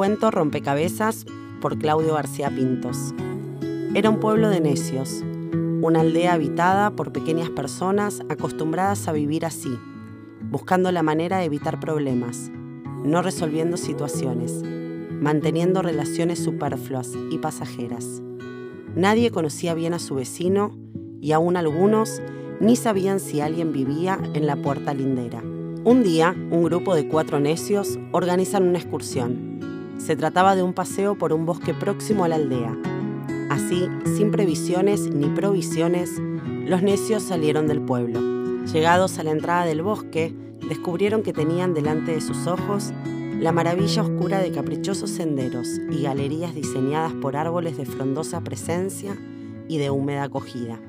cuento Rompecabezas por Claudio García Pintos. Era un pueblo de necios, una aldea habitada por pequeñas personas acostumbradas a vivir así, buscando la manera de evitar problemas, no resolviendo situaciones, manteniendo relaciones superfluas y pasajeras. Nadie conocía bien a su vecino y aún algunos ni sabían si alguien vivía en la puerta lindera. Un día, un grupo de cuatro necios organizan una excursión. Se trataba de un paseo por un bosque próximo a la aldea. Así, sin previsiones ni provisiones, los necios salieron del pueblo. Llegados a la entrada del bosque, descubrieron que tenían delante de sus ojos la maravilla oscura de caprichosos senderos y galerías diseñadas por árboles de frondosa presencia y de húmeda acogida.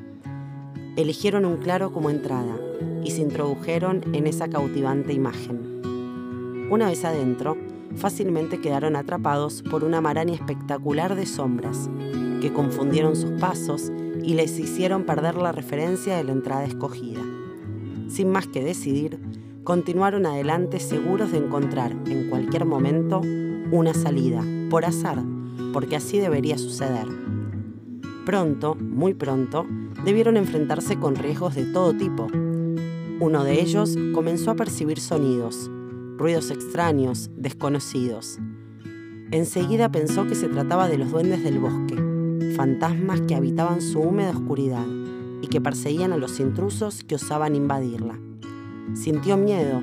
Eligieron un claro como entrada y se introdujeron en esa cautivante imagen. Una vez adentro, fácilmente quedaron atrapados por una maraña espectacular de sombras que confundieron sus pasos y les hicieron perder la referencia de la entrada escogida. Sin más que decidir, continuaron adelante seguros de encontrar en cualquier momento una salida, por azar, porque así debería suceder. Pronto, muy pronto, debieron enfrentarse con riesgos de todo tipo. Uno de ellos comenzó a percibir sonidos, ruidos extraños, desconocidos. Enseguida pensó que se trataba de los duendes del bosque, fantasmas que habitaban su húmeda oscuridad y que perseguían a los intrusos que osaban invadirla. Sintió miedo,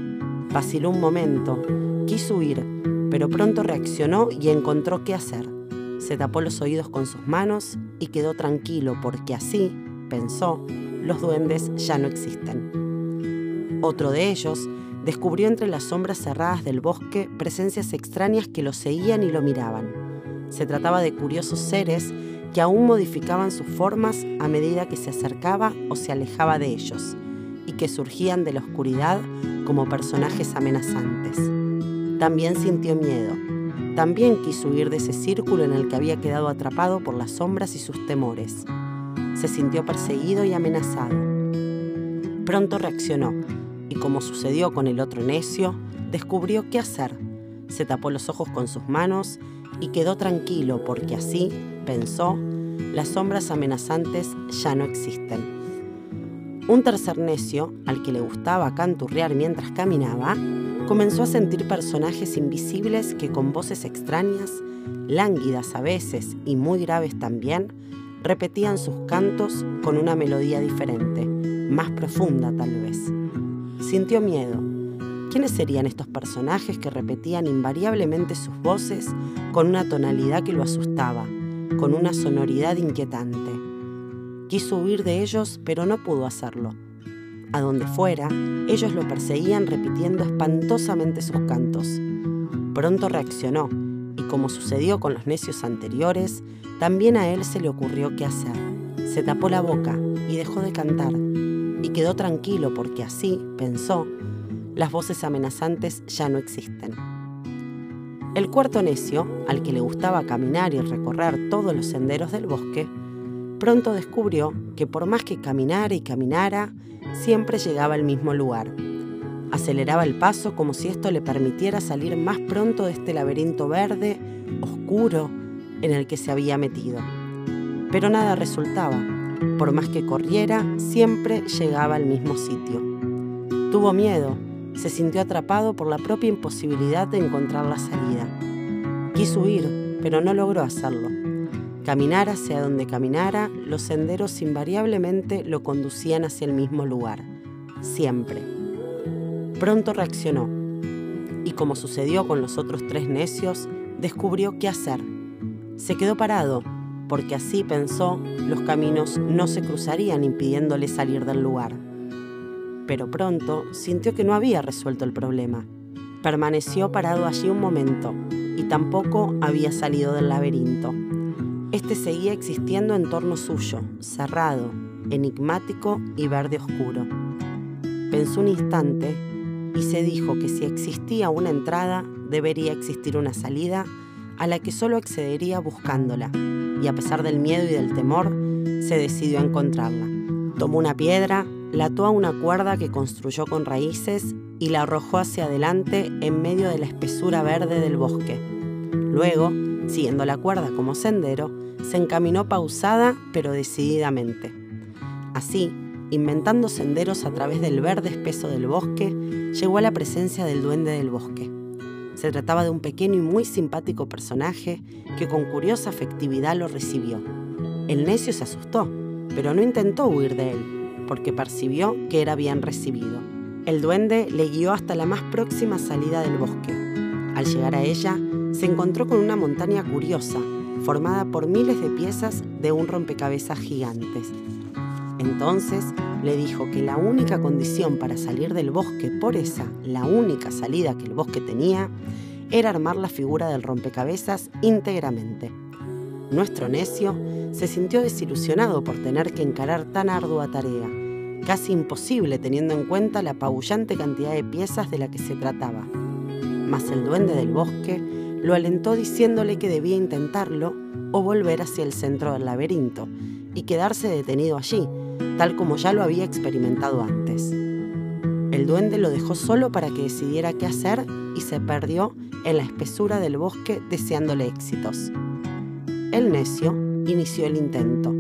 vaciló un momento, quiso huir, pero pronto reaccionó y encontró qué hacer. Se tapó los oídos con sus manos y quedó tranquilo porque así, pensó, los duendes ya no existen. Otro de ellos descubrió entre las sombras cerradas del bosque presencias extrañas que lo seguían y lo miraban. Se trataba de curiosos seres que aún modificaban sus formas a medida que se acercaba o se alejaba de ellos y que surgían de la oscuridad como personajes amenazantes. También sintió miedo. También quiso huir de ese círculo en el que había quedado atrapado por las sombras y sus temores. Se sintió perseguido y amenazado. Pronto reaccionó como sucedió con el otro necio, descubrió qué hacer. Se tapó los ojos con sus manos y quedó tranquilo porque así, pensó, las sombras amenazantes ya no existen. Un tercer necio, al que le gustaba canturrear mientras caminaba, comenzó a sentir personajes invisibles que con voces extrañas, lánguidas a veces y muy graves también, repetían sus cantos con una melodía diferente, más profunda tal vez. Sintió miedo. ¿Quiénes serían estos personajes que repetían invariablemente sus voces con una tonalidad que lo asustaba, con una sonoridad inquietante? Quiso huir de ellos, pero no pudo hacerlo. A donde fuera, ellos lo perseguían repitiendo espantosamente sus cantos. Pronto reaccionó, y como sucedió con los necios anteriores, también a él se le ocurrió qué hacer. Se tapó la boca y dejó de cantar, quedó tranquilo porque así, pensó, las voces amenazantes ya no existen. El cuarto necio, al que le gustaba caminar y recorrer todos los senderos del bosque, pronto descubrió que por más que caminara y caminara, siempre llegaba al mismo lugar. Aceleraba el paso como si esto le permitiera salir más pronto de este laberinto verde, oscuro, en el que se había metido. Pero nada resultaba. Por más que corriera, siempre llegaba al mismo sitio. Tuvo miedo, se sintió atrapado por la propia imposibilidad de encontrar la salida. Quiso huir, pero no logró hacerlo. Caminar hacia donde caminara, los senderos invariablemente lo conducían hacia el mismo lugar, siempre. Pronto reaccionó y como sucedió con los otros tres necios, descubrió qué hacer. Se quedó parado, porque así pensó, los caminos no se cruzarían impidiéndole salir del lugar. Pero pronto sintió que no había resuelto el problema. Permaneció parado allí un momento y tampoco había salido del laberinto. Este seguía existiendo en torno suyo, cerrado, enigmático y verde oscuro. Pensó un instante y se dijo que si existía una entrada, debería existir una salida a la que solo accedería buscándola, y a pesar del miedo y del temor, se decidió a encontrarla. Tomó una piedra, la ató a una cuerda que construyó con raíces y la arrojó hacia adelante en medio de la espesura verde del bosque Luego, siguiendo la cuerda como sendero, se encaminó pausada pero decididamente. Así, inventando senderos a través del verde espeso del bosque, llegó a la presencia del duende del bosque. Se trataba de un pequeño y muy simpático personaje que con curiosa afectividad lo recibió. El necio se asustó, pero no intentó huir de él, porque percibió que era bien recibido. El duende le guió hasta la más próxima salida del bosque. Al llegar a ella, se encontró con una montaña curiosa, formada por miles de piezas de un rompecabezas gigantes. Entonces le dijo que la única condición para salir del bosque por esa, la única salida que el bosque tenía, era armar la figura del rompecabezas íntegramente. Nuestro necio se sintió desilusionado por tener que encarar tan ardua tarea, casi imposible teniendo en cuenta la apabullante cantidad de piezas de la que se trataba. Mas el duende del bosque lo alentó diciéndole que debía intentarlo o volver hacia el centro del laberinto y quedarse detenido allí, tal como ya lo había experimentado antes. El duende lo dejó solo para que decidiera qué hacer y se perdió en la espesura del bosque deseándole éxitos. El necio inició el intento.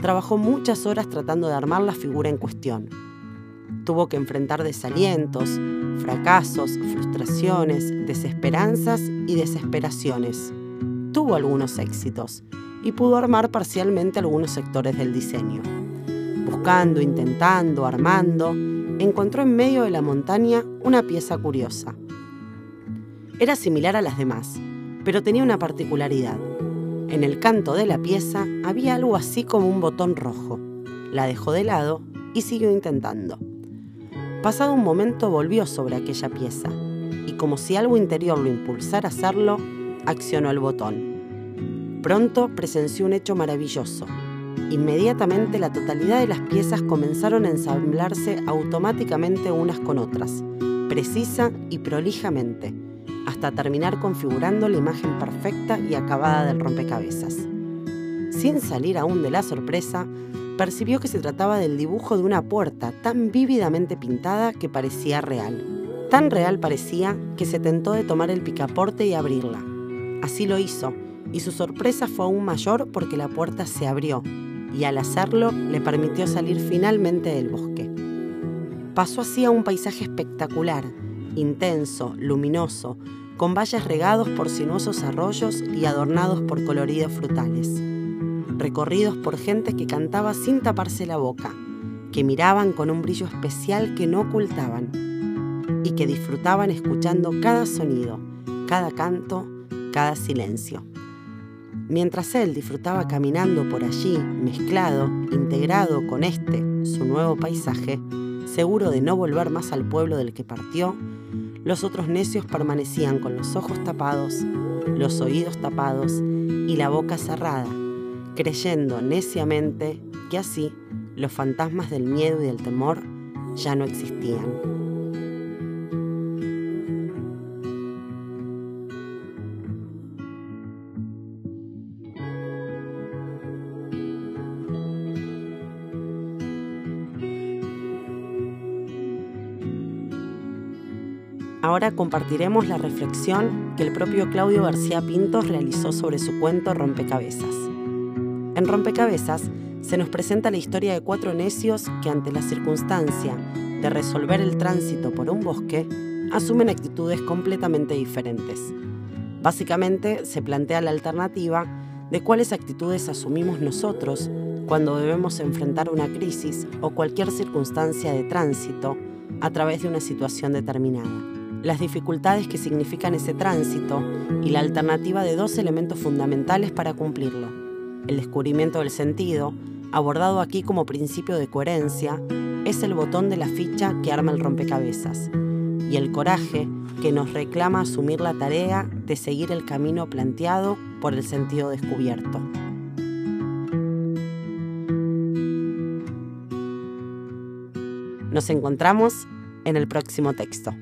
Trabajó muchas horas tratando de armar la figura en cuestión. Tuvo que enfrentar desalientos, fracasos, frustraciones, desesperanzas y desesperaciones. Tuvo algunos éxitos y pudo armar parcialmente algunos sectores del diseño. Buscando, intentando, armando, encontró en medio de la montaña una pieza curiosa. Era similar a las demás, pero tenía una particularidad. En el canto de la pieza había algo así como un botón rojo. La dejó de lado y siguió intentando. Pasado un momento volvió sobre aquella pieza y como si algo interior lo impulsara a hacerlo, accionó el botón. Pronto presenció un hecho maravilloso. Inmediatamente la totalidad de las piezas comenzaron a ensamblarse automáticamente unas con otras, precisa y prolijamente, hasta terminar configurando la imagen perfecta y acabada del rompecabezas. Sin salir aún de la sorpresa, percibió que se trataba del dibujo de una puerta tan vívidamente pintada que parecía real. Tan real parecía que se tentó de tomar el picaporte y abrirla. Así lo hizo, y su sorpresa fue aún mayor porque la puerta se abrió, y al hacerlo le permitió salir finalmente del bosque. Pasó así a un paisaje espectacular, intenso, luminoso, con valles regados por sinuosos arroyos y adornados por coloridos frutales recorridos por gente que cantaba sin taparse la boca, que miraban con un brillo especial que no ocultaban y que disfrutaban escuchando cada sonido, cada canto, cada silencio. Mientras él disfrutaba caminando por allí, mezclado, integrado con este, su nuevo paisaje, seguro de no volver más al pueblo del que partió, los otros necios permanecían con los ojos tapados, los oídos tapados y la boca cerrada, creyendo neciamente que así los fantasmas del miedo y del temor ya no existían. Ahora compartiremos la reflexión que el propio Claudio García Pintos realizó sobre su cuento Rompecabezas. En Rompecabezas se nos presenta la historia de cuatro necios que ante la circunstancia de resolver el tránsito por un bosque, asumen actitudes completamente diferentes. Básicamente se plantea la alternativa de cuáles actitudes asumimos nosotros cuando debemos enfrentar una crisis o cualquier circunstancia de tránsito a través de una situación determinada. Las dificultades que significan ese tránsito y la alternativa de dos elementos fundamentales para cumplirlo el descubrimiento del sentido, abordado aquí como principio de coherencia, es el botón de la ficha que arma el rompecabezas y el coraje que nos reclama asumir la tarea de seguir el camino planteado por el sentido descubierto. Nos encontramos en el próximo texto.